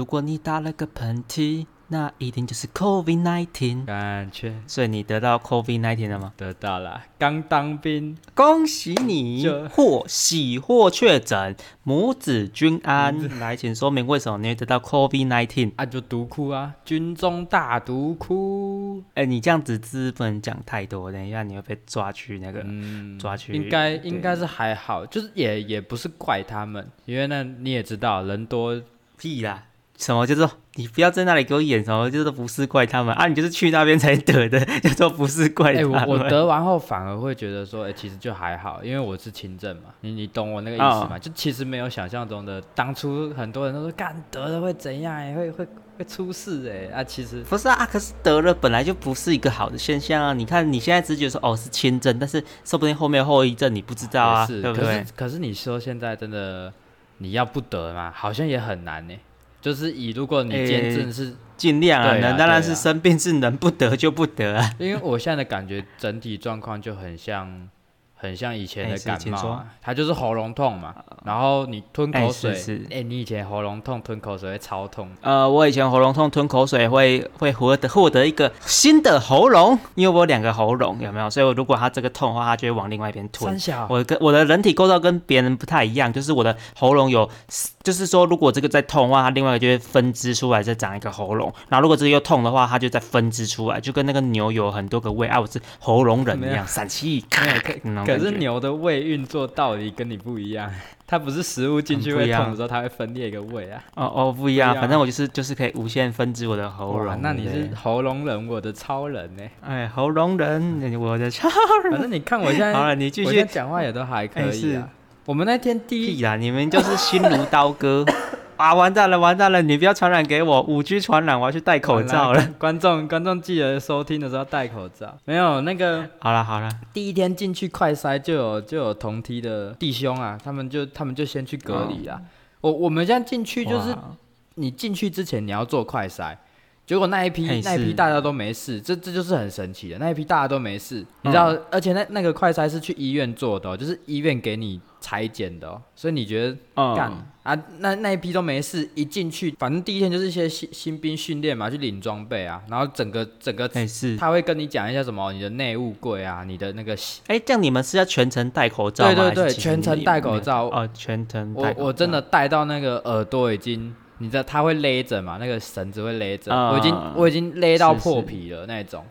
如果你打了个喷嚏，那一定就是 COVID nineteen。感觉所以你得到 COVID nineteen 了吗？得到了，刚当兵，恭喜你就获喜获确诊，母子均安。来，请说明为什么你会得到 COVID nineteen？啊，就毒哭啊，军中大毒哭。哎，你这样子字不能讲太多，等一下你会被抓去那个、嗯，抓去。应该对应该是还好，就是也也不是怪他们，因为那你也知道，人多屁啦！什么叫做你不要在那里给我演什么，就是不是怪他们啊？你就是去那边才得的，叫做不是怪哎、他们。我我得完后反而会觉得说，哎、其实就还好，因为我是轻症嘛，你你懂我那个意思哦吗？就其实没有想象中的，当初很多人都说干得了会怎样、哎，会会会出事哎、啊，其实不是啊，可是得了本来就不是一个好的现象啊！你看你现在只觉得说哦是轻症，但是说不定后面后遗症你不知道啊，是，对不对可是？可是你说现在真的你要不得嘛，好像也很难呢、就是以如果你今天哎真的是，尽量啊，能当然是生病是能不得就不得啊。因为我现在的感觉整体状况就很像。很像以前哎的感冒、是请说。啊，它就是喉咙痛嘛，然后你吞哎口水，哎、你以前喉咙痛吞口水会超痛，呃，我以前喉咙痛吞口水会会获得获得一个新的喉咙，因为我有两个喉咙，有没有？所以我如果它这个痛的话，它就会往另外一边吞。我跟我的人体构造跟别人不太一样，就是我的喉咙有，就是说如果这个在痛的话，它另外一个就会分支出来，再长一个喉咙。然后如果这个又痛的话，它就再分支出来，就跟那个牛有很多个胃啊，我是喉咙人一样，散气。可是牛的胃运作道理跟你不一样，它不是食物进去会痛的时候，它会分裂一个胃啊。哦哦不一样，反正我就是就是可以无限分支我的喉哇咙。那你是喉咙人，我的超人呢、哎喉咙人，我的超人反正你看我现在，好了，你继续讲话也都还可以啊。我们那天第一屁啦！你们就是心如刀割 啊！完蛋了，完蛋了！你不要传染给我，五 G 传染，我要去戴口罩了。。观众观众记得收听的时候戴口罩。没有那个好了好了，第一天进去快筛就有就有同梯的弟兄啊，他们就他们就先去隔离啊。我我们现在进去就是你进去之前你要做快筛，结果那一批那一批大家都没事，这这就是很神奇的。那一批大家都没事，你知道，而且那那个快筛是去医院做的、哦，就是医院给你裁剪的哦，所以你觉得干、嗯，啊，那那一批都没事，一进去，反正第一天就是一些新新兵训练嘛，去领装备啊，然后整个整个哎是，他会跟你讲一下什么你的内务柜啊，你的那个哎这样你们是要全程戴口罩吗？对对对全程戴口罩。哦，全程我。我真的戴到那个耳朵已经，你知道它会勒着嘛，那个绳子会勒着，嗯我已经我已经勒到破皮了那种，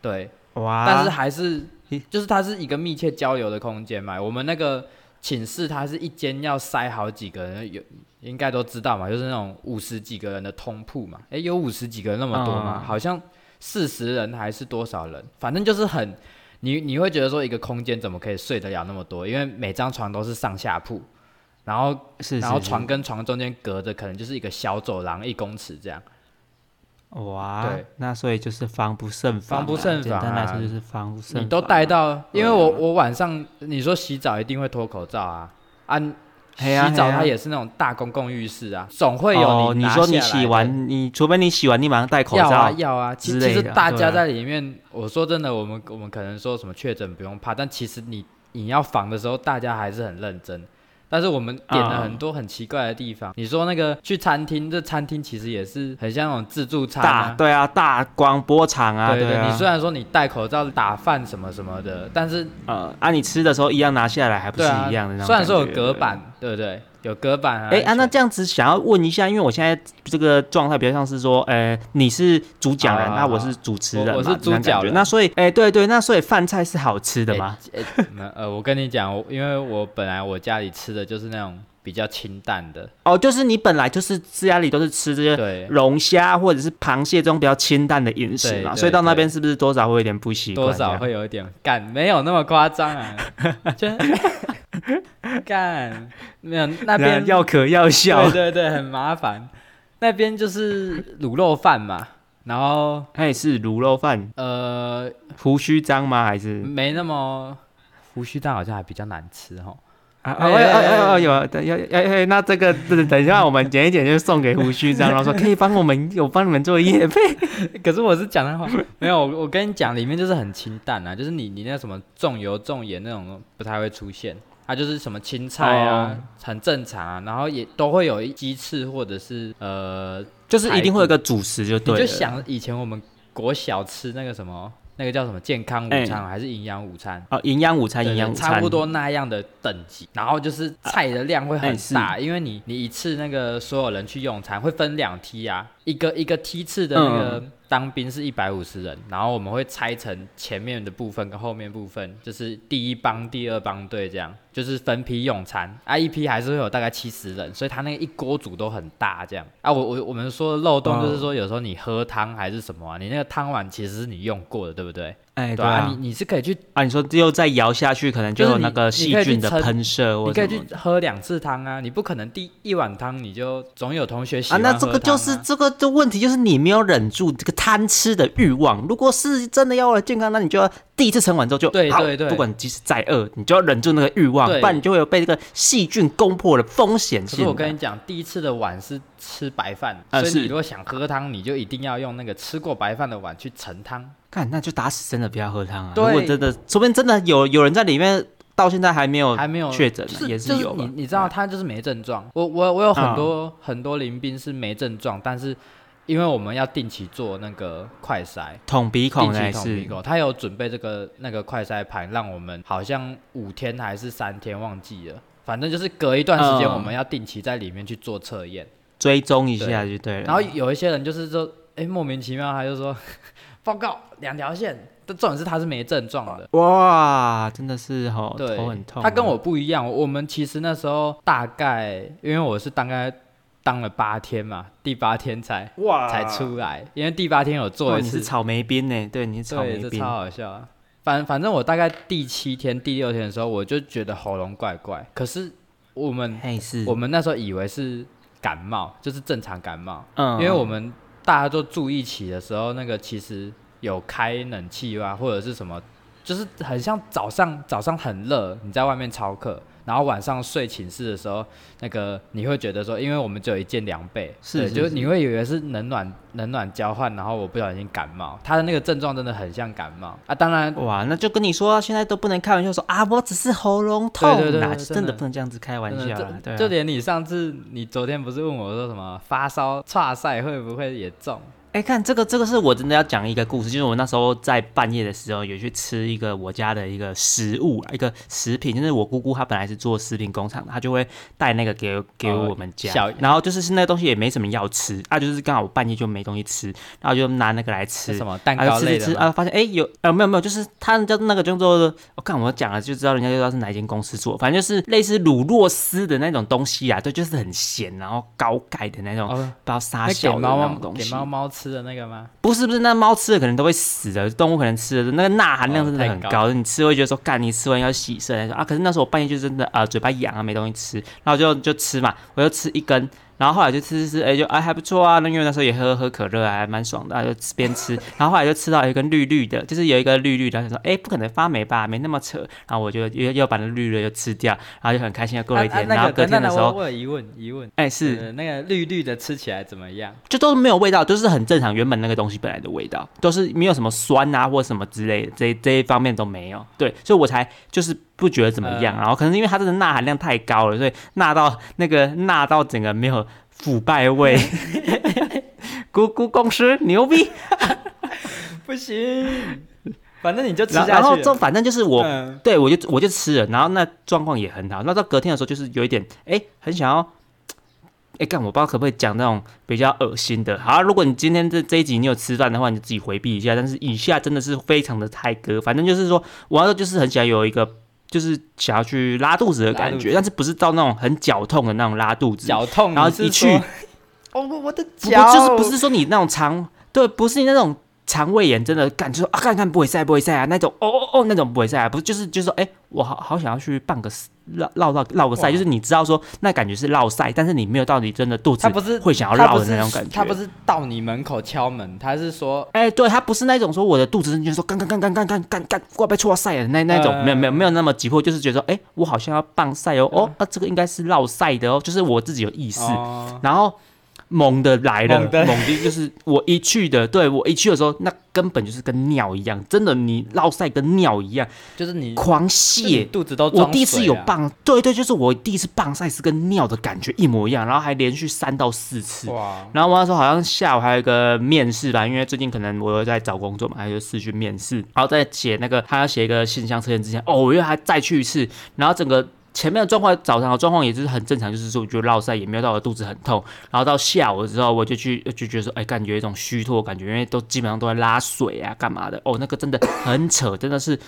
对，哇，但是还是就是它是一个密切交流的空间嘛，我们那个寝室它是一间要塞好几个人，有应该都知道嘛，就是那种五十几个人的通铺嘛，诶，有五十几个人那么多吗？嗯好像四十人还是多少人，反正就是很。你你会觉得说一个空间怎么可以睡得了那么多？因为每张床都是上下铺，然后是，然后床跟床中间隔着可能就是一个小走廊，一公尺这样。哇对，那所以就是防不胜防啊，防不胜防啊简单来说就是防不胜。你都带到，因为我我晚上你说洗澡一定会脱口罩啊啊，洗澡它也是那种大公共浴室啊，总会有哦，你拿你说你洗完，你除非你洗完，你马上戴口罩要啊。要啊，其实大家在里面，我说真的，我们我们可能说什么确诊不用怕，但其实你你要防的时候，大家还是很认真。但是我们点了嗯很多很奇怪的地方。你说那个去餐厅，这餐厅其实也是很像那种自助餐大啊。对啊，大广播场啊，对对，啊你虽然说你戴口罩打饭什么什么的，但是呃，啊，你吃的时候一样拿下来，还不是一样的那种虽然说有隔。板，对不对？有隔板啊。哎啊，那这样子想要问一下，因为我现在这个状态比较像是说，呃，你是主讲人，啊那我是主持人，我我是主角人那所以，哎，对对，那所以饭菜是好吃的吗？呃，我跟你讲，我因为我本来我家里吃的就是那种比较清淡的，哦，就是你本来就是家里都是吃这些对，龙虾或者是螃蟹这种比较清淡的饮食嘛，所以到那边是不是多少会有点不习惯？多少会有一点干，没有那么夸张啊，就 干没有那边要可要笑对。对对，很麻烦。那边就是卤肉饭嘛，然后哎，是卤肉饭，呃胡须章吗？还是没那么胡须蛋好像还比较难吃哈。啊？哎哎哎哎有等要哎哎，那这个等等一下，我们剪一剪就送给胡须章，然后说 可以帮我们，有帮你们做夜配。可是我是讲的话，没有，我我跟你讲，里面就是很清淡啊，就是你你那什么重油重盐那种不太会出现。它就是什么青菜啊，很正常啊，然后也都会有鸡翅或者是呃，就是一定会有个主食就对了。你就想以前我们国小吃那个什么。那个叫什么健康午餐还是营养午餐？哦，营养午餐，营养午餐，差不多那样的等级。然后就是菜的量会很大，因为你你一次那个所有人去用餐会分两梯啊，一个一个梯次的那个。当兵是一百五十人，然后我们会拆成前面的部分跟后面部分，就是第一帮、第二帮队这样，就是分批用餐。啊，一批还是会有大概七十人，所以他那个一锅煮都很大这样。啊，我我我们说的漏洞就是说，有时候你喝汤还是什么啊，你那个汤碗其实是你用过的，对不对？哎，对啊，你你是可以去啊，你说又再摇下去，可能就有那个细菌的喷射。你可以去喝两次汤啊，你不可能第一碗汤你就总有同学喜欢啊。那这个就是这个的问题，就是你没有忍住这个贪吃的欲望。如果是真的要为了健康，那你就要第一次盛完之后就对对对，不管即使再饿，你就要忍住那个欲望，不然你就会有被这个细菌攻破的风险。可是我跟你讲，第一次的碗是吃白饭，所以你如果想喝汤，你就一定要用那个吃过白饭的碗去盛汤。看，那就打死真的不要喝汤啊！如果真的，说不定真的有有人在里面，到现在还没有还没有确诊，也是有。你你知道，他就是没症状。我我我有很多很多临兵是没症状，但是因为我们要定期做那个快筛，捅鼻孔捅鼻孔他有准备这个那个快筛盘，让我们好像五天还是三天忘记了，反正就是隔一段时间我们要定期在里面去做测验，追踪一下就对了。然后有一些人就是说，哎，莫名其妙他就说。报告两条线，但重点是他是没症状的。哇，真的是哈，头很痛。他跟我不一样，我们其实那时候大概，因为我是大概当了八天嘛，第八天才哇才出来，因为第八天有做一次。你是草莓冰呢？对，你是草莓兵，超好笑。反反正我大概第七天、第六天的时候，我就觉得喉咙怪怪。可是我们我们那时候以为是感冒，就是正常感冒。嗯，因为我们。大家都住一起的时候，那个其实有开冷气啊，或者是什么，就是很像早上早上很热，你在外面操课，然后晚上睡寝室的时候，那个你会觉得说，因为我们只有一件凉被，是，就是你会以为是冷暖冷暖交换，然后我不小心感冒，他的那个症状真的很像感冒啊。当然，哇，那就跟你说，现在都不能开玩笑说啊，我只是喉咙痛，真的不能这样子开玩笑。就连你上次，你昨天不是问我说什么发烧、岔赛会不会也中？哎，看这个，这个是我真的要讲一个故事，就是我那时候在半夜的时候有去吃一个我家的一个食物，一个食品，就是我姑姑她本来是做食品工厂的，她就会带那个给给我们家，然后就是是那个东西也没什么要吃，啊，就是刚好我半夜就没东西吃，然后就拿那个来吃，什么蛋糕类的，啊，发现哎有呃没有没有，就是他叫那个叫做，我看我讲了就知道人家就知道是哪一间公司做，反正就是类似乳酪丝的那种东西啊，对，就是很咸然后高钙的那种，不知道沙小的那种东西，给猫猫吃。吃的那个吗？不是不是，那猫吃的可能都会死的，动物可能吃的那个钠含量真的很高，你吃会觉得说干，你吃完要洗肾那种啊。可是那时候我半夜就真的啊嘴巴痒啊，没东西吃，然后就就吃嘛，我就吃一根。然后后来就吃吃吃，哎，就哎还不错啊。那因为那时候也喝喝可乐，还蛮爽的，就边吃。然后后来就吃到一根绿绿的，就是有一个绿绿的，他说，哎，不可能发霉吧？没那么扯。然后我就又又把那绿绿的又吃掉，然后就很开心的过了一天。然后隔天的时候，我有疑问疑问，哎，是那个绿绿的吃起来怎么样？就都是没有味道，都是很正常，原本那个东西本来的味道，都是没有什么酸啊或什么之类的，这这一方面都没有。对，所以我才就是不觉得怎么样。然后可能因为它这个钠含量太高了，所以钠到那个钠到整个没有。腐败味，咕咕公司牛逼，不行，反正你就吃下去。然后就反正就是我，对我就我就吃了，然后那状况也很好。那到隔天的时候，就是有一点哎，很想要哎干，我不知道可不可以讲那种比较恶心的。好，如果你今天这这一集你有吃饭的话，你就自己回避一下。但是以下真的是非常的太哥，反正就是说，我要就是很想有一个。就是想要去拉肚子的感觉，但是不是到那种很绞痛的那种拉肚子，绞痛，然后一去，哦，我的脚，就是不是说你那种肠，对，不是你那种肠胃炎，真的感觉说啊，看看不会塞，不会塞啊，那种，哦哦哦，那种不会塞啊，不是，就是就是说，哎，我好好想要去办个。绕绕绕绕个赛，就是你知道说那感觉是绕赛，但是你没有到你真的肚子，他不是会想要绕的那种感觉。他不是到你门口敲门，他是说，哎，对他不是那种说我的肚子就是说干干干干干干干干，我要被戳赛了那那种，没有没有没有那么急迫，就是觉得说，哎，我好像要办赛哦，哦，那这个应该是绕赛的哦，就是我自己有意识，然后猛的来了，猛的猛的就是我一去的，对我一去的时候，那根本就是跟尿一样，真的你落晒跟尿一样，就是你狂你泻。肚子都我第一次有棒，对对，就是我第一次棒赛是跟尿的感觉一模一样，然后还连续三到四次。哇，然后我那时候好像下午还有一个面试吧，因为最近可能我又在找工作嘛，还有试去面试，然后在写那个他要写一个信箱测验之前，哦，我又还再去一次，然后整个。前面的状况，早上的状况也是很正常，就是说我觉得落塞也没有到我肚子很痛，然后到下午的时候我就去就觉得说，哎，感觉一种虚脱的感觉，因为都基本上都在拉水啊，干嘛的？哦，那个真的很扯，真的是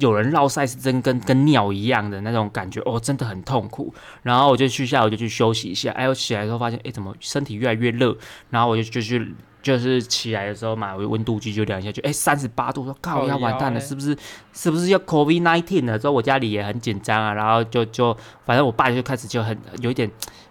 有人落晒是真跟跟尿一样的那种感觉，哦，真的很痛苦。然后我就去下午就去休息一下，哎，我起来之后发现，哎，怎么身体越来越热？然后我就就去。就是起来的时候嘛，温度计就量一下，就哎三十八度，说靠要完蛋了，是不是是不是要 COVID nineteen 了？之后我家里也很紧张啊，然后就就反正我爸就开始就很有一点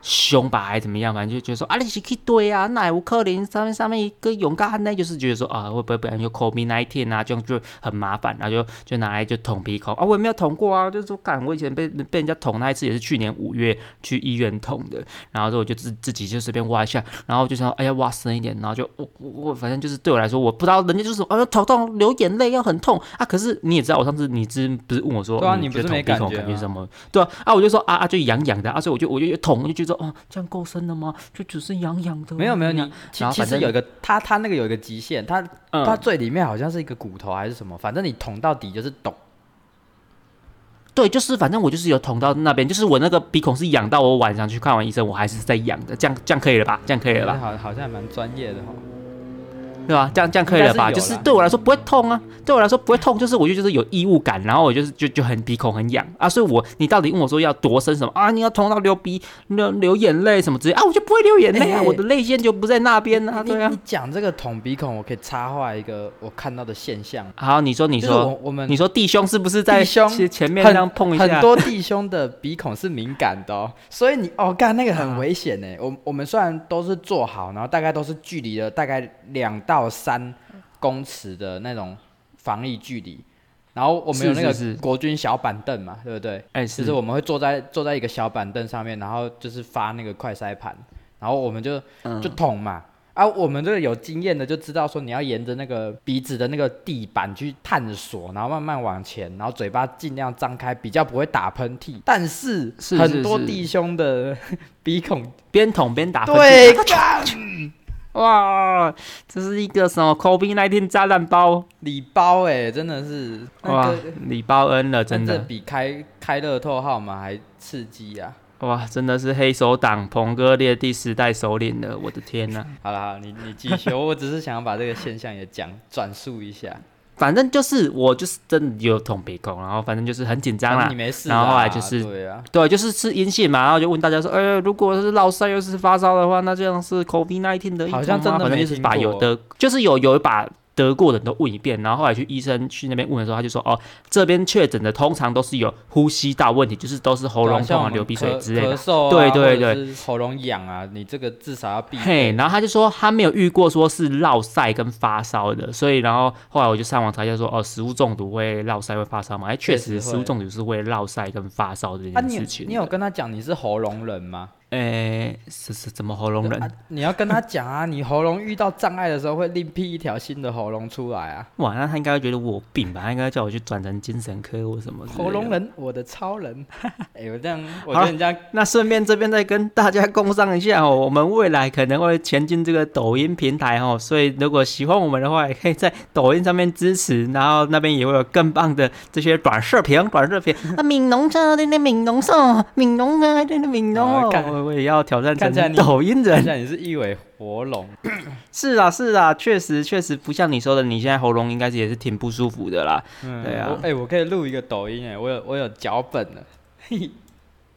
凶吧，还怎么样，反正就觉得说啊你是去对啊，那有可能上面上面一个勇敢呢，就是觉得说啊会不会不然就 COVID nineteen 啊，这样就很麻烦，然后就就拿来就捅鼻孔啊，我也没有捅过啊，就是说干我以前被被人家捅那一次也是去年五月去医院捅的，然后之后我就自自己就随便挖一下，然后就想哎呀挖深一点，然后就我我反正就是对我来说，我不知道人家就是啊头痛流眼泪要很痛啊，可是你也知道，我上次你之不是问我说，对啊你不是没感觉感觉什么？对啊啊我就说啊啊就痒痒的啊，所以我就我就捅就觉得哦这样够深了吗？就只是痒痒的，没有没有，你其其实有一个它它那个有一个极限，它嗯它最里面好像是一个骨头还是什么，反正你捅到底就是懂。对，就是反正我就是有捅到那边，就是我那个鼻孔是痒到我晚上去看完医生，我还是在痒的，这样这样可以了吧？这样可以了吧？好好像还蛮专业的哈。对吧？这样这样可以了吧？就是对我来说不会痛啊，对我来说不会痛，就是我就就是有异物感，然后我就是就就很鼻孔很痒啊，所以我你到底问我说要多深什么啊？你要痛到流鼻流流眼泪什么之类啊？我就不会流眼泪啊，哎我的泪腺就不在那边啊，对啊你你。讲这个捅鼻孔，我可以插话一个我看到的现象。好，你说你就是我说我们你说弟兄是不是在弟兄前前面这样碰一下？很多弟兄的鼻孔是敏感的哦，所以你哦，干那个很危险呢。我我们虽然都是做好，然后大概都是距离了大概两到三公尺的那种防疫距离，然后我们有那个国军小板凳嘛，对不对？哎，就是。是我们会坐在坐在一个小板凳上面，然后就是发那个快筛盘，然后我们就嗯。就捅嘛。啊，我们这个有经验的就知道说，你要沿着那个鼻子的那个地板去探索，然后慢慢往前，然后嘴巴尽量张开，比较不会打喷嚏。但是是很多弟兄的 鼻孔，边捅边打喷嚏哇，这是一个什么 COVID 1 9炸弹包礼包哎，真的是那哇，礼包恩了，真的比开开乐透号码还刺激啊！哇，真的是黑手党彭哥列第十代首领了，我的天呐、好了，好了，你你继续，我只是想要把这个现象也讲转述一下。反正就是我就是真的有捅鼻孔，然后反正就是很紧张啦。你。没事，然后后来就是对啊，对，就是是阴性嘛，然后就问大家说，呃，如果是落腮又是发烧的话，那这样是 COVID 1 9的一种吗？好像真的反正就是把有的，就是有有一把得过的人都问一遍，然后后来去医生去那边问的时候，他就说，哦，这边确诊的通常都是有呼吸道问题，就是都是喉咙痛啊、流鼻水之类的咳。嗽啊，对对或者是喉咙痒啊，你这个至少要避嘿，免。然后他就说他没有遇过说是落晒跟发烧的，所以然后后来我就上网查一下说，哦，食物中毒会落晒会发烧吗？哎，确实食物中毒是会落晒跟发烧这件事情的。你有跟他讲你是喉咙人吗？诶，是是怎么喉咙人？啊，你要跟他讲啊，你喉咙遇到障碍的时候会另辟一条新的喉咙出来啊。哇，那他应该会觉得我有病吧？他应该叫我去转成精神科或什么喉咙。人，我的超人。哎，我这样，我好觉得你这样那顺便这边再跟大家共商一下哦，我们未来可能会前进这个抖音平台哦，所以如果喜欢我们的话，也可以在抖音上面支持，然后那边也会有更棒的这些短视频、短视频啊，闽农车的那闽农社，闽农啊，对那闽农我我也要挑战成看起来你抖音人。看起来你是一尾活龙。是啊，是啊，确实确实不像你说的，你现在喉咙应该是也是挺不舒服的啦。嗯，对啊我哎，我可以录一个抖音哎，我有我有脚本了。嘿，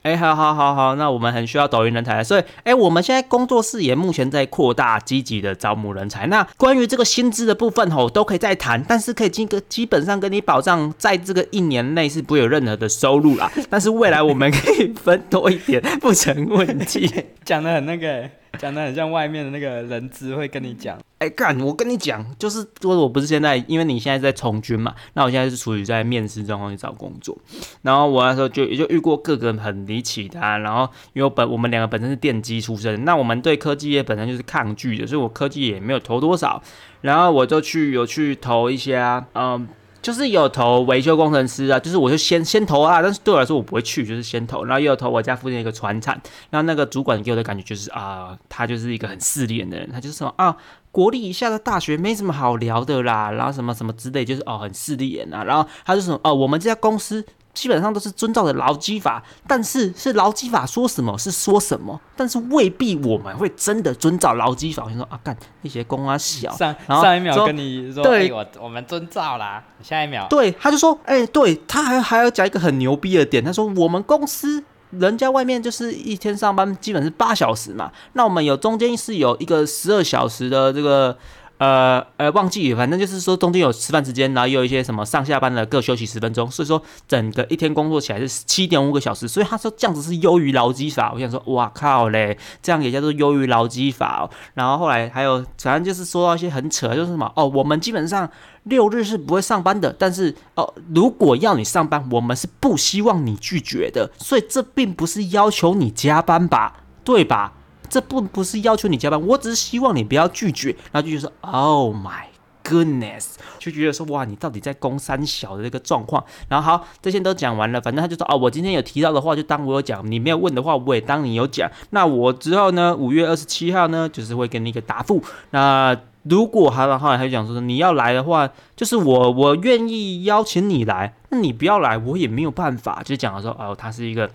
哎，好好好好，那我们很需要抖音人才，所以哎，我们现在工作室也目前在扩大，积极的招募人才。那关于这个薪资的部分吼，都可以再谈，但是可以基个基本上跟你保障，在这个一年内是不会有任何的收入啦。但是未来我们可以分多一点，不成问题。讲的很那个，讲的很像外面的那个人资会跟你讲。哎，干！我跟你讲，就是说我不是现在，因为你现在在从军嘛，那我现在是处于在面试状况去找工作。然后我那时候就也就遇过各个很离奇的，然后因为我本我们两个本身是电机出身，那我们对科技业本身就是抗拒的，所以我科技也没有投多少。然后我就去有去投一些，嗯。就是有投维修工程师啊，就是我就先先投啊，但是对我来说我不会去，就是先投，然后又有投我家附近一个船厂，然后那个主管给我的感觉就是啊，他就是一个很势利眼的人，他就是说啊，国立以下的大学没什么好聊的啦，然后什么什么之类，就是哦很势利眼啊，然后他就说哦，我们这家公司。基本上都是遵照的劳基法，但是是劳基法说什么是说什么，但是未必我们会真的遵照劳基法。你说啊，干那些公啊小，上上一秒跟你说，对，我我们遵照啦，下一秒对他就说，哎，对他还还要讲一个很牛逼的点，他说我们公司人家外面就是一天上班基本是八小时嘛，那我们有中间是有一个十二小时的这个。呃呃，忘记，反正就是说中间有吃饭时间，然后又有一些什么上下班的各休息十分钟，所以说整个一天工作起来是七点五个小时，所以他说这样子是优于劳基法。我想说，哇靠嘞，这样也叫做优于劳基法。哦然后后来还有，反正就是说到一些很扯，就是什么哦，我们基本上六日是不会上班的，但是哦，如果要你上班，我们是不希望你拒绝的，所以这并不是要求你加班吧，对吧？这不不是要求你加班，我只是希望你不要拒绝。然后就觉得说，Oh my goodness，就觉得说，哇，你到底在攻三小的这个状况。然后好，这些都讲完了，反正他就说，哦，我今天有提到的话就当我有讲，你没有问的话我也当你有讲。那我之后呢，五月二十七号呢，就是会给你一个答复。那如果他的话，他就讲说，你要来的话，就是我我愿意邀请你来，那你不要来，我也没有办法。就讲说，哦，他是一个。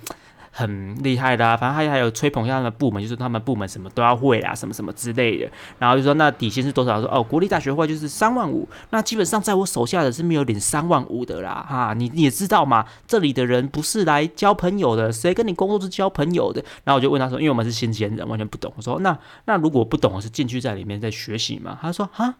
很厉害的啊，反正他还有吹捧一下他们部门，就是他们部门什么都要会啊，什么什么之类的。然后就说那底薪是多少？说哦，国立大学会就是三万五。那基本上在我手下的是没有领三万五的啦，哈，你你也知道嘛，这里的人不是来交朋友的，谁跟你工作是交朋友的？然后我就问他说，因为我们是新鲜人，完全不懂。我说那那如果不懂，我是进去在里面在学习嘛？他说哈，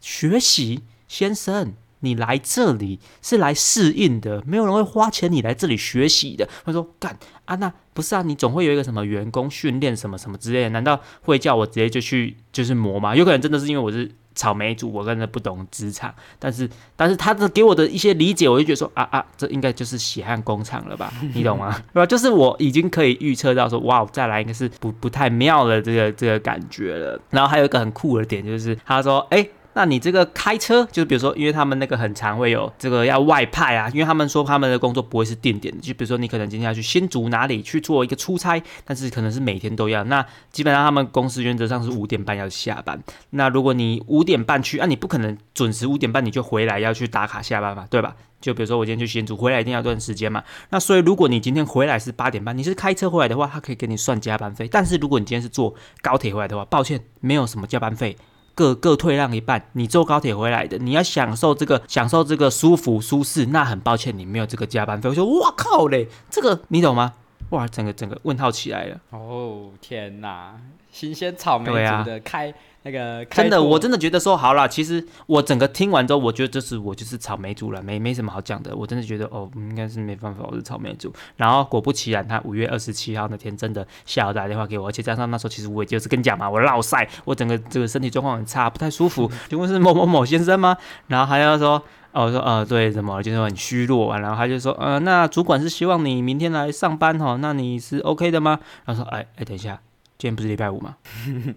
学习，先生。你来这里是来适应的，没有人会花钱你来这里学习的。他说：“干啊，那不是啊，你总会有一个什么员工训练什么什么之类的，难道会叫我直接就去就是磨吗？有可能真的是因为我是草莓族，我真的不懂职场。但是，但是他的给我的一些理解，我就觉得说啊啊，这应该就是血汗工厂了吧？你懂吗？对吧？就是我已经可以预测到说，哇，再来应该是不不太妙的这个这个感觉了。然后还有一个很酷的点就是，他说，哎。”那你这个开车，就比如说，因为他们那个很常会有这个要外派啊，因为他们说他们的工作不会是定点的，就比如说你可能今天要去新竹哪里去做一个出差，但是可能是每天都要。那基本上他们公司原则上是五点半要下班。那如果你五点半去，啊，你不可能准时五点半你就回来要去打卡下班嘛，对吧？就比如说我今天去新竹回来一定要一段时间嘛。那所以如果你今天回来是八点半，你是开车回来的话，他可以给你算加班费。但是如果你今天是坐高铁回来的话，抱歉，没有什么加班费。各各退让一半，你坐高铁回来的，你要享受这个享受这个舒服舒适，那很抱歉，你没有这个加班费。我说哇靠嘞，这个你懂吗？哇，整个整个问号起来了。哦天哪，新鲜草莓族的开。那个真的，我真的觉得说好了。其实我整个听完之后，我觉得这是我就是草莓族了，没没什么好讲的。我真的觉得哦，应该是没办法，我是草莓族。然后果不其然，他五月二十七号那天真的下午打电话给我，而且加上那时候其实我也就是跟你讲嘛，我落晒，我整个这个身体状况很差，不太舒服。请问是某某某先生吗？然后还要说哦，我说呃对，怎么就是很虚弱啊。然后他就说呃，那主管是希望你明天来上班哈，那你是 OK 的吗？然后说哎哎，等一下。今天不是礼拜五吗？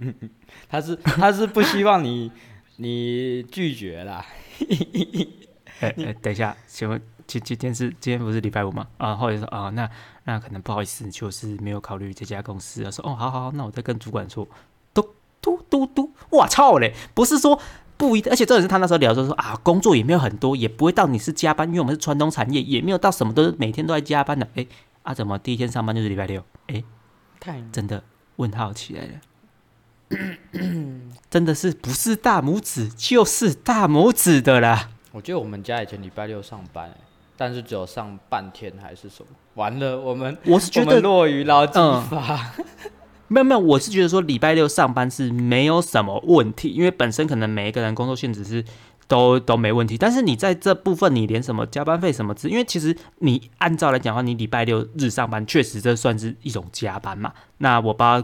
他是他是不希望你你拒绝啦。哎哎，等一下，请问今今天是今天不是礼拜五吗？啊，或者说啊，那那可能不好意思，就是没有考虑这家公司。说哦，好好好，那我再跟主管说。嘟嘟嘟嘟，我操嘞！不是说不一，而且这也是他那时候聊说说啊，工作也没有很多，也不会到你是加班，因为我们是传统产业，也没有到什么都是每天都在加班的。哎啊，怎么第一天上班就是礼拜六？哎，太真的。问号起来了，真的是不是大拇指就是大拇指的啦。我觉得我们家以前礼拜六上班，但是只有上半天还是什么？完了，我们我是觉得落于劳基法。没有没有，我是觉得说礼拜六上班是没有什么问题，因为本身可能每一个人工作性质是都都没问题。但是你在这部分，你连什么加班费什么之，因为其实你按照来讲的话，你礼拜六日上班确实这算是一种加班嘛。那我不知道。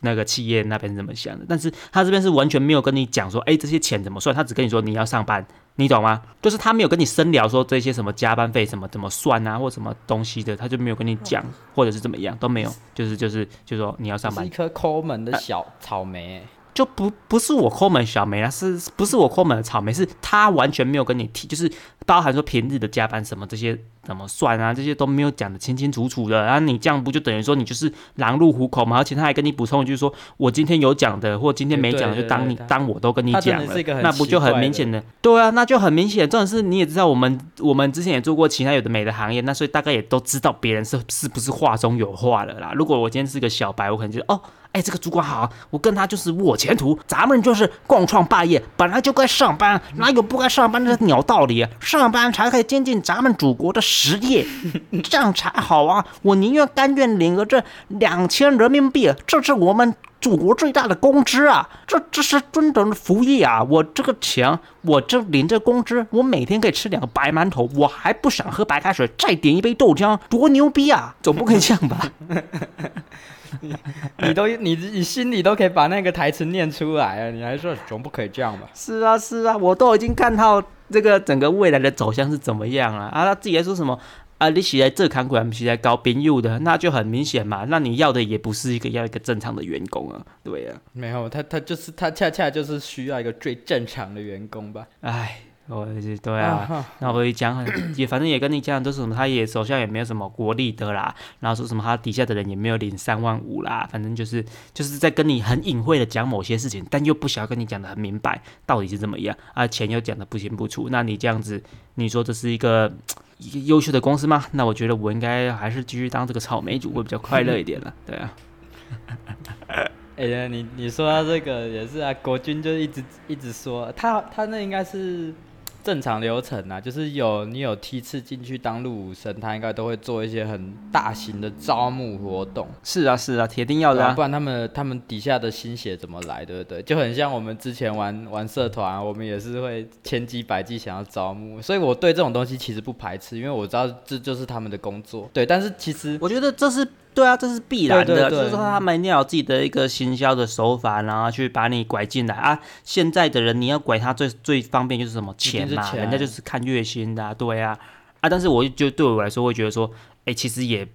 那个企业那边怎么想的，但是他这边是完全没有跟你讲说，哎，这些钱怎么算，他只跟你说你要上班，你懂吗？就是他没有跟你深聊说这些什么加班费什么怎么算啊，或什么东西的，他就没有跟你讲，或者是怎么样都没有，就是就是就说你要上班，一颗抠门的小草莓。就不不是我抠门小梅啊，是不是我抠门的草莓？是他完全没有跟你提，就是包含说平日的加班什么这些怎么算啊，这些都没有讲的清清楚楚的。然后你这样不就等于说你就是狼入虎口吗？而且他还跟你补充一句说，我今天有讲的，或今天没讲的，就当你当我都跟你讲了，那不就很明显的？对啊，那就很明显。重点是你也知道，我们我们之前也做过其他有的美的行业，那所以大概也都知道别人是是不是话中有话了啦。如果我今天是个小白，我可能就哦。哎，这个主管好，我跟他就是我前途。咱们就是共创霸业，本来就该上班，哪有不该上班的鸟道理？上班才可以精进咱们祖国的实业，这样才好啊！我宁愿甘愿领个这两千人民币，这是我们祖国最大的工资啊！这这是尊等的福利啊！我这个钱，我这领这工资，我每天可以吃两个白馒头，我还不想喝白开水，再点一杯豆浆，多牛逼啊！总不可以这样吧？你都你你心里都可以把那个台词念出来啊，你还说总不可以这样吧？是啊是啊，我都已经看到这个整个未来的走向是怎么样了啊！他自己还说什么啊？你起来这看管，起来搞边用的，那就很明显嘛。那你要的也不是一个要一个正常的员工啊，对啊。没有，他他就是他恰恰就是需要一个最正常的员工吧？哎。我对啊，然后我讲很 也反正也跟你讲都是什么，他也手下也没有什么国力的啦，然后说什么他底下的人也没有领三万五啦，反正就是就是在跟你很隐晦的讲某些事情，但又不想要跟你讲的很明白到底是怎么样啊，钱又讲的不清不楚，那你这样子，你说这是一个一个优秀的公司吗？那我觉得我应该还是继续当这个草莓主会比较快乐一点了，对啊。哎呀，你你说到这个也是啊，国军就一直一直说他他那应该是。正常流程啊，就是有你有梯次进去当入伍生，他应该都会做一些很大型的招募活动。是啊，是啊，铁定要的，不然他们他们底下的心血怎么来，对不对？就很像我们之前玩玩社团，我们也是会千机百计想要招募，所以我对这种东西其实不排斥，因为我知道这就是他们的工作。对，但是其实我觉得这是。对啊，这是必然的，就是说他们一定要有自己的一个行销的手法，然后去把你拐进来啊。现在的人你要拐他最最方便就是什么钱嘛，人家就是看月薪的，对啊啊。但是我就对我来说会觉得说，哎，其实也。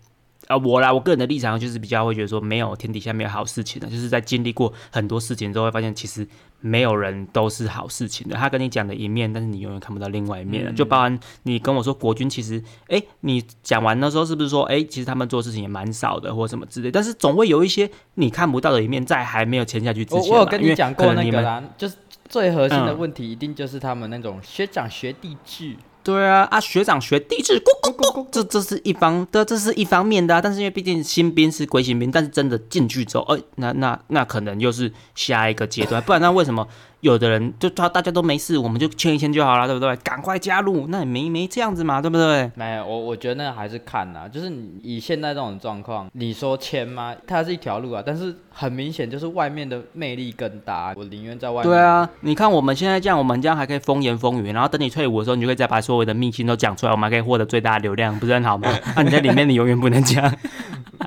啊，我啦，我个人的立场就是比较会觉得说，没有天底下没有好事情的，就是在经历过很多事情之后，会发现其实没有人都是好事情的。他跟你讲的一面，但是你永远看不到另外一面。就包含你跟我说国军，其实，哎，你讲完的时候是不是说，哎，其实他们做事情也蛮少的，或什么之类。但是总会有一些你看不到的一面，在还没有签下去之前。我我有跟你讲过那个啦，就是最核心的问题，一定就是他们那种学长学弟制。对啊，啊学长学弟制，咕咕咕，这这是一方的，这是一方面的啊。但是因为毕竟新兵是归新兵，但是真的进去之后，哎，那那那可能又是下一个阶段，不然那为什么？有的人就他大家都没事，我们就签一签就好了，对不对？赶快加入，那也没没这样子嘛，对不对？没有，我我觉得那还是看呐，就是你以现在这种状况，你说签吗？它是一条路啊，但是很明显就是外面的魅力更大，我宁愿在外面。对啊，你看我们现在这样，我们这样还可以风言风语，然后等你退伍的时候，你就可以再把所有的秘辛都讲出来，我们还可以获得最大的流量，不是很好吗？那 你在里面，你永远不能讲。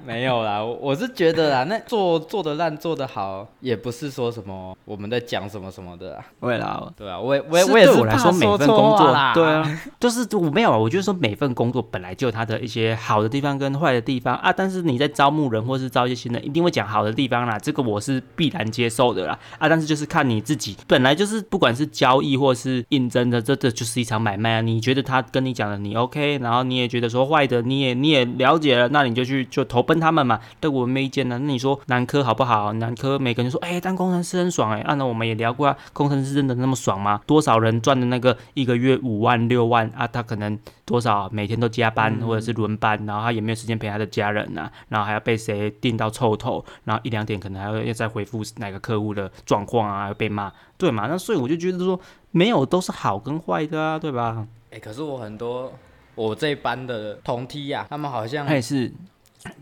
没有啦，我是觉得啦，那做做的烂，做的好，也不是说什么我们在讲什么什么的。为了对啊，我我我也是我来说每份工作，对啊，就是我没有啊，我觉得说每份工作本来就有它的一些好的地方跟坏的地方啊。但是你在招募人或是招一些新人，一定会讲好的地方啦，这个我是必然接受的啦啊。但是就是看你自己，本来就是不管是交易或是应征的，这这就是一场买卖啊。你觉得他跟你讲的你 OK，然后你也觉得说坏的，你也你也了解了，那你就去就投。奔他们嘛，对我没意见呢。那你说南科好不好？南科每个人说，哎，当工程师很爽哎。按照我们也聊过啊，工程师真的那么爽吗？多少人赚的那个一个月五万六万啊？他可能多少每天都加班或者是轮班，然后他也没有时间陪他的家人呐，然后还要被谁定到臭头，然后一两点可能还要要再回复哪个客户的状况啊，要被骂，对嘛？那所以我就觉得说，没有都是好跟坏的啊，对吧？哎，可是我很多我这班的同梯呀，他们好像还是。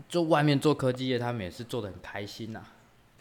做外面做科技业，他们也是做的很开心呐。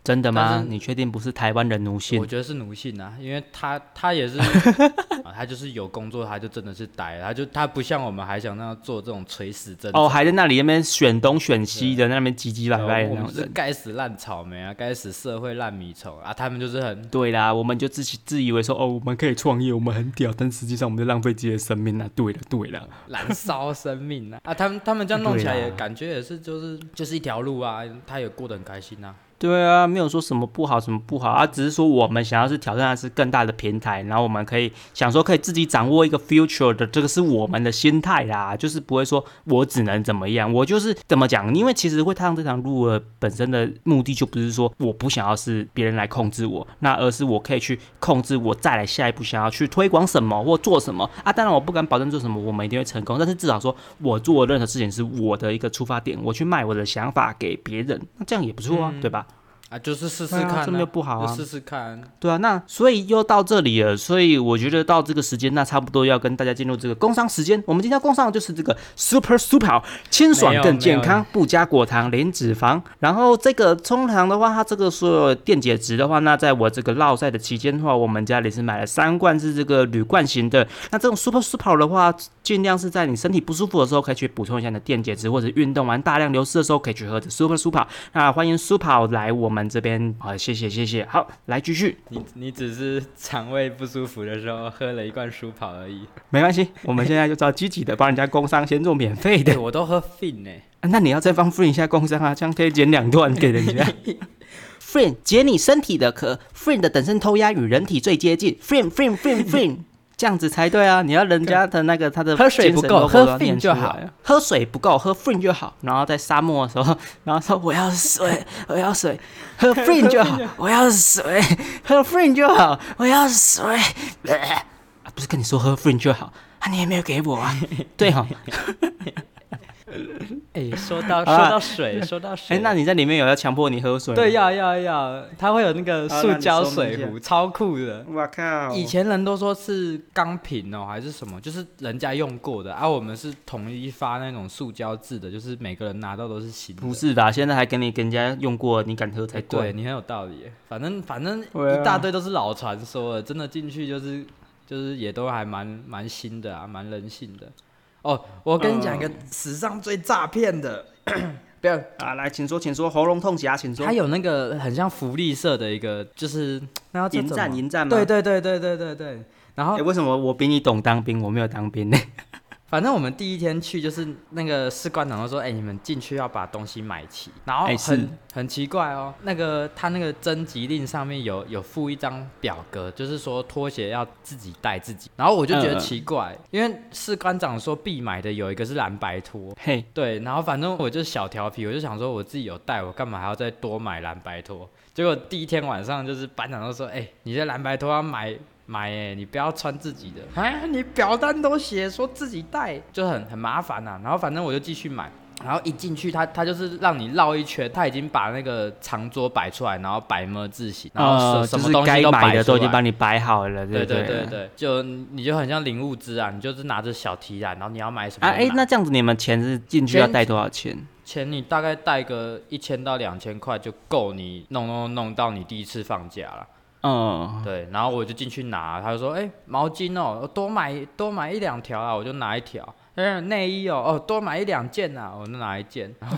真的吗？你确定不是台湾人奴性我？觉得是奴性啊，因为他他也是，啊他就是有工作，他就真的是呆了，他就他不像我们还想那样做这种垂死挣扎。哦，还在那里那边选东选西的，那边唧唧歪歪的我们是。该死烂草莓啊，该死社会烂米虫啊，他们就是很对啦，我们就自己自以为说哦，我们可以创业，我们很屌，但实际上我们在浪费自己的生命啊。对了，对了，燃烧生命啊！啊，他们他们这样弄起来也感觉也是就是就是一条路啊，他也过得很开心啊。对啊，没有说什么不好，什么不好啊，只是说我们想要是挑战的是更大的平台，然后我们可以想说可以自己掌握一个 future 的，这个是我们的心态啦，就是不会说我只能怎么样，我就是怎么讲，因为其实会踏上这条路的本身的目的就不是说我不想要是别人来控制我，那而是我可以去控制我再来下一步想要去推广什么或做什么啊，当然我不敢保证做什么我们一定会成功，但是至少说我做任何事情是我的一个出发点，我去卖我的想法给别人，那这样也不错啊，对吧？啊，就是试试对啊看、这没有不好啊试试看。对啊，那所以又到这里了，所以我觉得到这个时间，那差不多要跟大家进入这个工商时间。我们今天工商的就是这个 Super Super 清爽更健康，不加果糖，零脂肪。然后这个冲糖的话，它这个所有电解质的话，那在我这个绕赛的期间的话，我们家里是买了三罐是这个铝罐型的。那这种 Super Super 的话，尽量是在你身体不舒服的时候，可以去补充一下你的电解质，或者运动完大量流失的时候，可以去喝这 Super Super。那欢迎 Super 来我们这边，好，谢谢谢谢。好，来继续。你你只是肠胃不舒服的时候喝了一罐舒跑而已。没关系，我们现在就照积极的帮人家工商，先做免费的对，。我都喝 fin 呢、啊那你要再帮 Friend 一下工商啊，这样可以减两段给人家。Friend 解你身体的壳，Friend 的等身偷压与人体最接近，Friend Friend Friend Friend，这样子才对啊！你要人家的那个他的喝水不够喝就好喝水不够喝 Friend 就好。然后在沙漠的时候，然后说我要水，我要水，喝 Friend 就好，我要水，喝 Friend 就好，我要水。啊，不是跟你说喝 Friend 就好，啊，你也没有给我啊。对哈、哎、说到说到水，说到水，哎、那你在里面有要强迫你喝水吗？对，要要要，它会有那个塑胶水壶，超酷的。我靠以前人都说是钢瓶哦，还是什么，就是人家用过的，而、啊、我们是统一发那种塑胶制的，就是每个人拿到都是新的。不是的？现在还给你跟人家用过，你敢喝才怪。对你很有道理，反正反正一大堆都是老传说了，真的进去就是就是也都还蛮蛮新的啊，蛮人性的。哦，我跟你讲一个史上最诈骗的，不要，啊，来，请说，请说，喉咙痛起来，请说他。有那个很像福利社的一个，就是那要叫迎战，迎战吗？对对对对对对对。然后哎、为什么我比你懂当兵，我没有当兵呢？反正我们第一天去，就是那个士官长就说：“哎、你们进去要把东西买齐。”然后哎很、是很奇怪哦，那个他那个征集令上面有有附一张表格，就是说拖鞋要自己带自己。然后我就觉得奇怪，因为士官长说必买的有一个是蓝白拖。嘿，对，然后反正我就小调皮，我就想说我自己有带，我干嘛还要再多买蓝白拖？结果第一天晚上就是班长都说：“哎、你这蓝白拖要买买哎、你不要穿自己的。哎，你表单都写说自己带，就很很麻烦呐、然后反正我就继续买。然后一进去他，他就是让你绕一圈，他已经把那个长桌摆出来，然后摆么字形，然后什、么东西该买都摆出来的都已经帮你摆好了，对不对对对对，就你就很像领物资啊，你就是拿着小提篮，然后你要买什么啊，哎、那这样子你们钱是进去要钱带多少钱？钱你大概带个一千到两千块就够你弄弄弄到你第一次放假了。嗯，对，然后我就进去拿，他就说：“哎、毛巾哦，多买多买一两条啊，我就拿一条。嗯，内衣哦，哦，多买一两件啊，我就拿一件。然后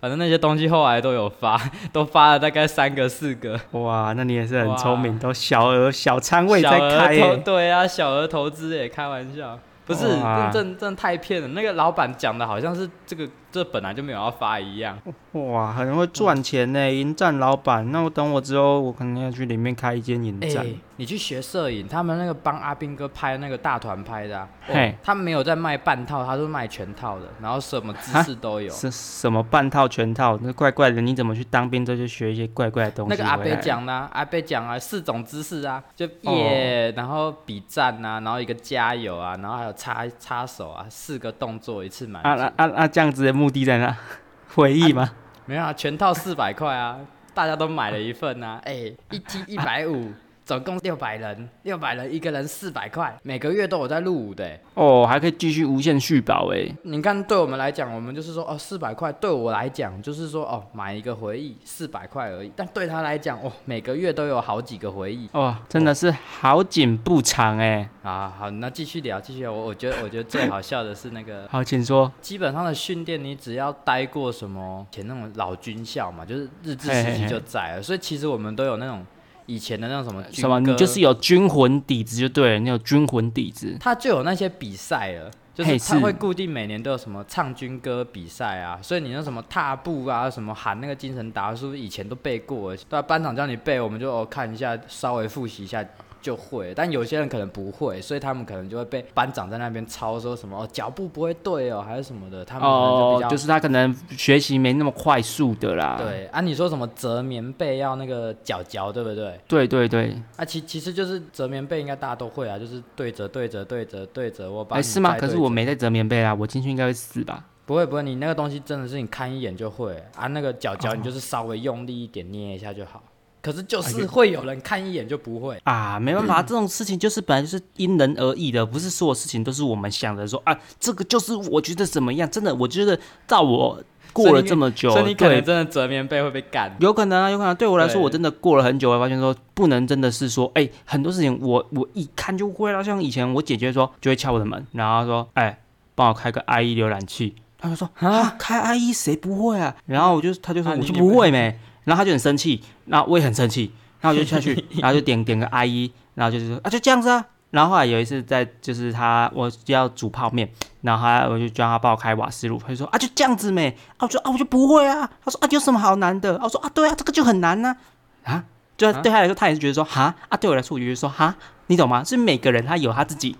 反正那些东西后来都有发，都发了大概三个四个。哇，那你也是很哇聪明，都小额小仓位在开、对啊，小额投资也开玩笑，不是，哇真真真太骗了。那个老板讲的好像是这个这本来就没有要发一样。哇，很会赚钱呢、迎战老板。那我等我之后，我可能要去里面开一间迎哎、战。你去学摄影，他们那个帮阿兵哥拍那个大团拍的、啊，哦嘿他们没有在卖半套，他都卖全套的，然后什么姿势都有。是什么半套全套？那怪怪的，你怎么去当兵之后就学一些怪怪的东西？那个阿贝，讲的、啊，阿贝讲啊，四种姿势啊，就耶，然后比赞啊，然后一个加油啊，然后还有插插手啊，四个动作一次满。啊啊啊啊！这样子的目的在哪？回忆吗？没有啊，全套四百块啊，大家都买了一份啊，哎、一 T 一百五，总共六百人，六百人一个人四百块，每个月都有在入伍的。哦，还可以继续无限续保哎。你看，对我们来讲，我们就是说哦，四百块对我来讲就是说哦，买一个回忆四百块而已。但对他来讲，哦，每个月都有好几个回忆。哦，真的是好景不长哎。啊，好，那继续聊，继续聊。我我觉得，我觉得最好笑的是那个。好，请说。基本上的训练，你只要待过什么前那种老军校嘛，就是日治时期就在了，所以其实我们都有那种。以前的那种什么什么，你就是有军魂底子就对了，你有军魂底子，他就有那些比赛了，就是他会固定每年都有什么唱军歌比赛啊，所以你那什么踏步啊，什么喊那个精神打，是不是，以前都背过，对班长叫你背，我们就看一下，稍微复习一下。就会，但有些人可能不会，所以他们可能就会被班长在那边抄，说什么脚步不会对哦，还是什么的。他们哦，就是他可能学习没那么快速的啦。对啊，你说什么折棉被要那个脚脚，对不对？对对对。啊，其其实就是折棉被，应该大家都会啊，就是对折对折对折对折，我把。哎，是吗？可是我没在折棉被啊，我进去应该会死吧？不会不会，你那个东西真的是你看一眼就会啊，那个脚脚你就是稍微用力一点捏一下就好。可是就是会有人看一眼就不会。啊，没办法，这种事情就是本来就是因人而异的，不是所有事情都是我们想的说啊，这个就是我觉得怎么样，真的，我觉得照我过了这么久，所以你可能真的折棉被会被干，有可能啊，有可能。对我来说，我真的过了很久，我发现说不能真的是说，哎，很多事情我我一看就会了，像以前我姐姐说就会敲我的门，然后说，哎，帮我开个 IE 浏览器，她就说啊，开 IE 谁不会啊？然后我就她就说我就不会。没。然后他就很生气，然后我也很生气，然后我就下去，然后就点点个 IE，然后就是说啊就这样子啊。然后后来有一次在就是他我就要煮泡面，然后他我就叫他帮我开瓦斯炉，他就说啊就这样子没，啊我说啊我就不会啊，他说啊有什么好难的？我说啊对啊这个就很难呐，啊就对他来说他也是觉得说哈啊对我来说我就觉得说哈你懂吗？是每个人他有他自己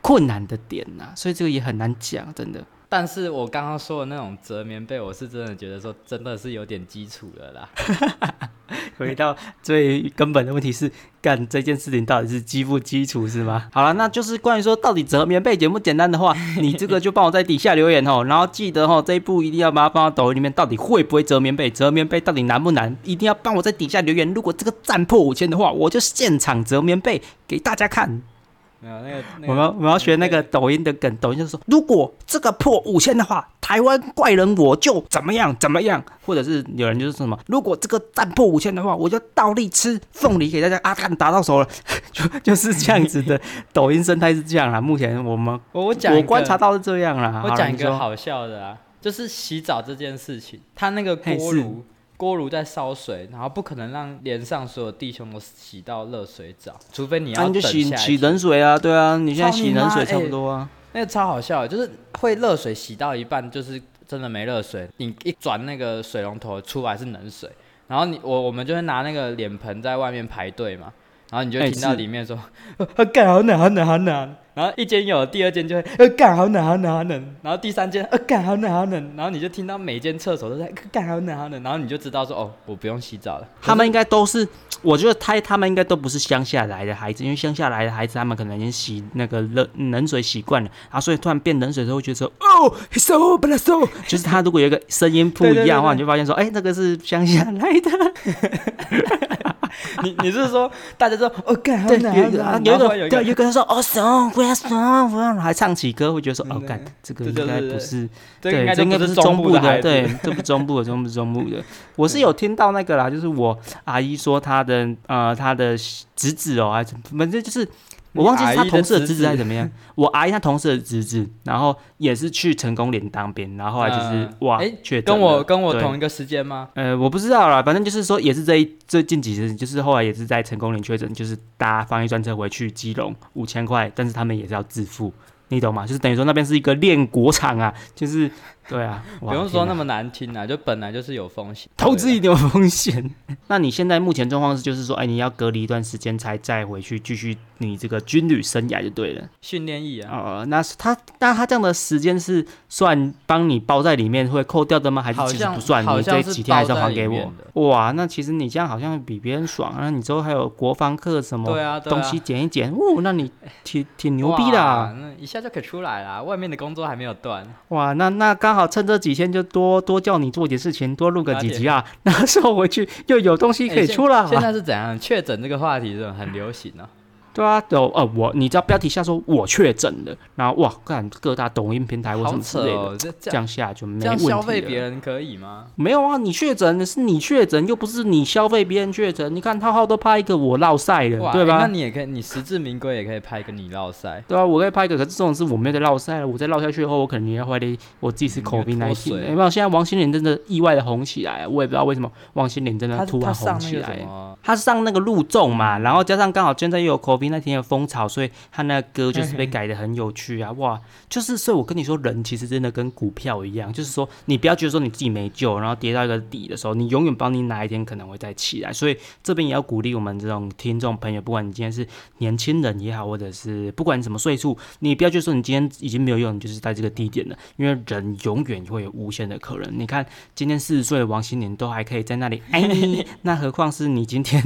困难的点呐，所以这个也很难讲，真的。但是我刚刚说的那种折棉被，我是真的觉得说真的是有点基础的啦。回到最根本的问题是，干这件事情到底是基不基础是吗？好了，那就是关于说到底折棉被简不简单的话，你这个就帮我在底下留言哦。然后记得哦，这一步一定要把它放到抖音里面，到底会不会折棉被？折棉被到底难不难？一定要帮我在底下留言。如果这个赞破五千的话，我就现场折棉被给大家看。没有那个，我们我们要学那个抖音的梗，抖音就是说，如果这个破五千的话，台湾怪人我就怎么样怎么样，或者是有人就是说什么，如果这个战破五千的话，我就倒立吃凤梨给大家，阿干打到手了，就就是这样子的抖音生态是这样啦。目前我们我我讲我观察到是这样啦。我讲一个好笑的啊，就是洗澡这件事情，他那个锅炉。锅炉在烧水，然后不可能让连上所有弟兄都洗到热水澡，除非你要你就。洗洗冷水啊，对啊，你现在洗冷水差不多啊。那个超好笑，就是会热水洗到一半，就是真的没热水，你一转那个水龙头出来是冷水，然后你我我们就会拿那个脸盆在外面排队嘛。然后你就听到里面说：“呃，干好冷，好冷，好冷。”然后一间有，第二间就会：“呃，干好冷，好冷，好冷。”然后第三间：“呃，干好冷，好冷。”然后你就听到每间厕所都在：“干好冷，好冷。”然后你就知道说：“哦，我不用洗澡了。”他们应该都是，我觉得他他们应该都不是乡下来的孩子，因为乡下来的孩子他们可能已经洗那个冷冷水习惯了，然后所以突然变冷水的时候，觉得说：“哦，so 不能 so。”就是他如果有一个声音不一样的话，你就发现说：“哎，那个是乡下来的。” 你你是说大家说哦，干好难啊！有一个对，有个人说哦，song we are song 还唱起歌，会觉得说哦，干这个应该不是，对，这应该不是中部的，对，这不中部的，中部中部的。我是有听到那个啦，就是我阿姨说她的呃她的侄子哦，还是反正就是。我忘记是他同事的侄子还是怎么样。我阿姨他同事的侄子，然后也是去成功连当兵，然后后来就是哇，确跟我跟我同一个时间吗？呃，我不知道啦，反正就是说也是这一最近几日，就是后来也是在成功连确诊，就是搭防疫专车回去基隆五千块，但是他们也是要自付，你懂吗？就是等于说那边是一个练国场啊，就是。对啊，不用说那么难听啊，就本来就是有风险，投资一定有风险。那你现在目前状况是，就是说，哎，你要隔离一段时间才再回去继续你这个军旅生涯就对了。训练役啊，哦，那是他，那他这样的时间是算帮你包在里面会扣掉的吗？还是其实不算？你这几天还是要还给我？哇，那其实你这样好像比别人爽啊！你之后还有国防课什么东西减一减，哦，那你挺挺牛逼的，那一下就可以出来了。外面的工作还没有断。哇，那那刚。好趁这几天就多多叫你做点事情，多录个几集啊，那时候回去又有东西可以出了。现在是怎样？确诊这个话题是很流行啊。对啊，有呃，我你知道标题下说我确诊了，然后哇，看各大抖音平台或什么之类的，这样下就没问题消费别人可以吗？没有啊，你确诊是你确诊，又不是你消费别人确诊。你看浩浩都拍一个我落赛了，对吧？那你也可以，你实至名归也可以拍一个你落赛。对啊，我可以拍一个，可是这种事我没有在落赛了。我再落下去以后，我可能也要怀疑我自己是口鼻奶体。有没有？现在王心凌真的意外的红起来，我也不知道为什么王心凌真的突然红起来。他上那个路众嘛，然后加上刚好现在又有口鼻那天的风潮。所以他那个歌就是被改的很有趣啊，哇！就是所以，我跟你说，人其实真的跟股票一样，就是说，你不要觉得说你自己没救，然后跌到一个底的时候，你永远帮你哪一天可能会再起来。所以这边也要鼓励我们这种听众朋友，不管你今天是年轻人也好，或者是不管什么岁数，你不要觉得说你今天已经没有用，你就是在这个低点了，因为人永远会有无限的可能。你看今天四十岁的王心凌都还可以在那里，哎，那何况是你今天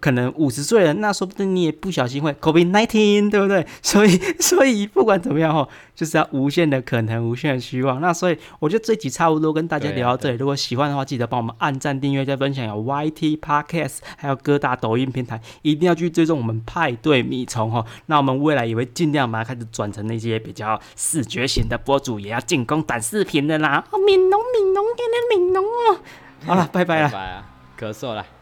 可能五十岁了，那说不定你也不小心会 COVID nineteen。对不对？所以，所以不管怎么样哦，就是要无限的可能，无限的希望。那所以，我觉得这集差不多跟大家聊到这里。如果喜欢的话，记得帮我们按赞、订阅、再分享。有 YT Podcast，还有各大抖音平台，一定要去追踪我们派对米虫哦。那我们未来也会尽量把它开始转成那些比较视觉型的博主，也要进攻短视频的啦。哦，悯农，悯农，天天悯农哦。好了，拜拜了。拜啊，咳嗽了。